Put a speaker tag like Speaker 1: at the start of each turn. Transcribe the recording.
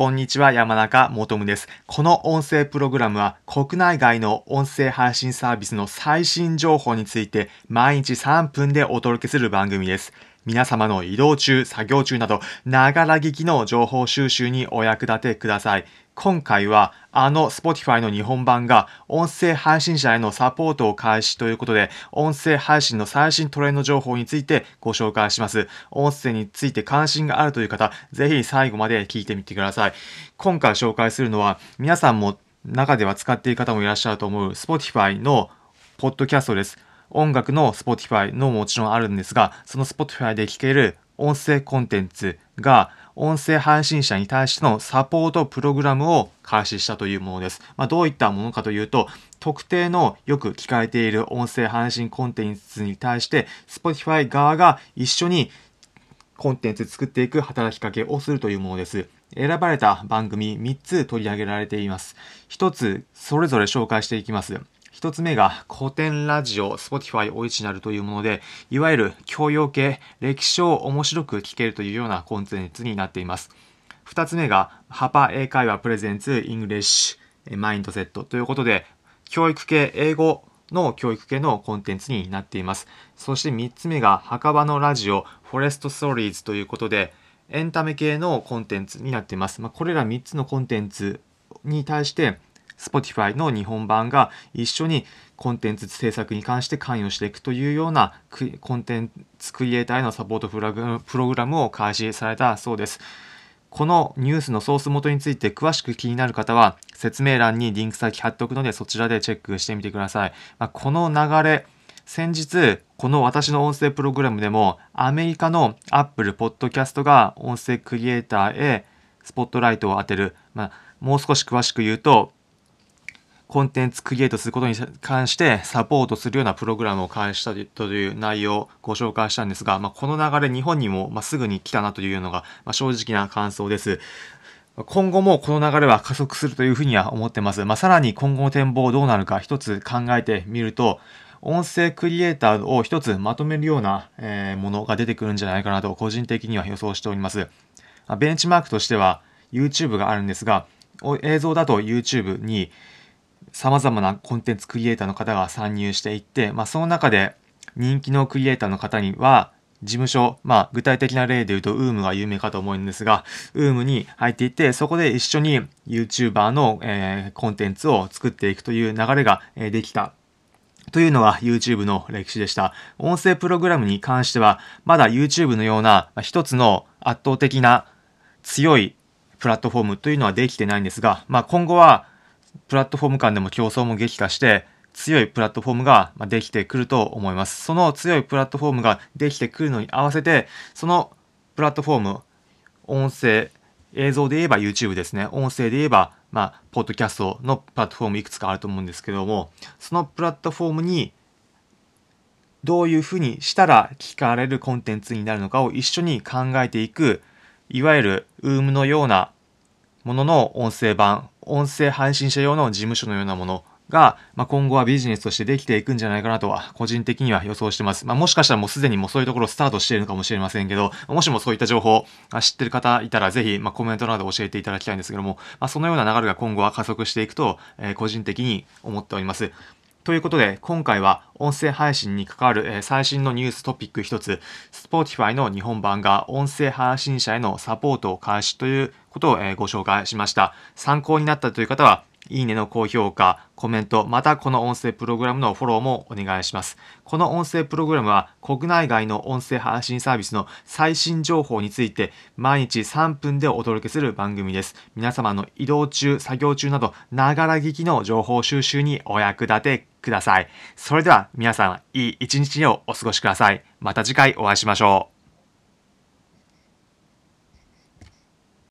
Speaker 1: こんにちは、山中もとむです。この音声プログラムは国内外の音声配信サービスの最新情報について毎日3分でお届けする番組です。皆様の移動中、作業中など、ながら聞きの情報収集にお役立てください。今回は、あの Spotify の日本版が音声配信者へのサポートを開始ということで、音声配信の最新トレンド情報についてご紹介します。音声について関心があるという方、ぜひ最後まで聞いてみてください。今回紹介するのは、皆さんも中では使っている方もいらっしゃると思う Spotify のポッドキャストです。音楽の Spotify のもちろんあるんですが、その Spotify で聴ける音声コンテンツが音声配信者に対してのサポートプログラムを開始したというものです。まあ、どういったものかというと、特定のよく聞かれている音声配信コンテンツに対して Spotify 側が一緒にコンテンツ作っていく働きかけをするというものです。選ばれた番組3つ取り上げられています。1つそれぞれ紹介していきます。一つ目がコテンラジオ Spotify オリジナルというもので、いわゆる教養系、歴史を面白く聞けるというようなコンテンツになっています。二つ目が Hapa 英会話 Presents English Mindset ということで、教育系、英語の教育系のコンテンツになっています。そして三つ目が墓場のラジオフォレストストーリーズということで、エンタメ系のコンテンツになっています。まあ、これら3つのコンテンツに対して、Spotify の日本版が一緒にコンテンツ制作に関して関与していくというようなコンテンツクリエイターへのサポートプログラムを開始されたそうです。このニュースのソース元について詳しく気になる方は説明欄にリンク先貼っておくのでそちらでチェックしてみてください。まあ、この流れ、先日、この私の音声プログラムでもアメリカの Apple Podcast が音声クリエイターへスポットライトを当てる、まあ、もう少し詳しく言うとコンテンツクリエイトすることに関してサポートするようなプログラムを開始したという内容をご紹介したんですが、まあ、この流れ日本にもすぐに来たなというのが、正直な感想です。今後もこの流れは加速するというふうには思ってます。まあ、さらに今後の展望どうなるか一つ考えてみると、音声クリエイターを一つまとめるような、ものが出てくるんじゃないかなと個人的には予想しております。ベンチマークとしては YouTube があるんですが、映像だと YouTube に様々なコンテンツクリエイターの方が参入していって、まあ、その中で人気のクリエイターの方には、事務所、まあ、具体的な例で言うと、ウームが有名かと思うんですが、ウームに入っていって、そこで一緒に YouTuber の、えー、コンテンツを作っていくという流れが、えー、できた。というのが YouTube の歴史でした。音声プログラムに関しては、まだ YouTube のような一つの圧倒的な強いプラットフォームというのはできてないんですが、まあ今後はプラットフォーム間でも競争も激化して、強いプラットフォームができてくると思います。その強いプラットフォームができてくるのに合わせて、そのプラットフォーム、音声、映像で言えば YouTube ですね。音声で言えば、まあ、ポッドキャストのプラットフォームいくつかあると思うんですけども、そのプラットフォームにどういうふうにしたら聞かれるコンテンツになるのかを一緒に考えていく、いわゆる UM のようなものの音声版、音声配信者用の事務所のようなものが、まあ、今後はビジネスとしてできていくんじゃないかなとは、個人的には予想してます。まあ、もしかしたらもうすでにもうそういうところスタートしているのかもしれませんけど、もしもそういった情報知ってる方いたら、ぜひ、まあ、コメントなど教えていただきたいんですけども、まあ、そのような流れが今後は加速していくと、えー、個人的に思っております。ということで、今回は音声配信に関わる、最新のニューストピック一つ、Spotify の日本版が音声配信者へのサポートを開始ということを、ご紹介しました。参考になったという方は、いいねの高評価、コメント、またこの音声プログラムのフォローもお願いします。この音声プログラムは国内外の音声配信サービスの最新情報について毎日3分でお届けする番組です。皆様の移動中、作業中など、ながら聞きの情報収集にお役立てください。それでは皆さん、いい一日をお過ごしください。また次回お会いしましょう。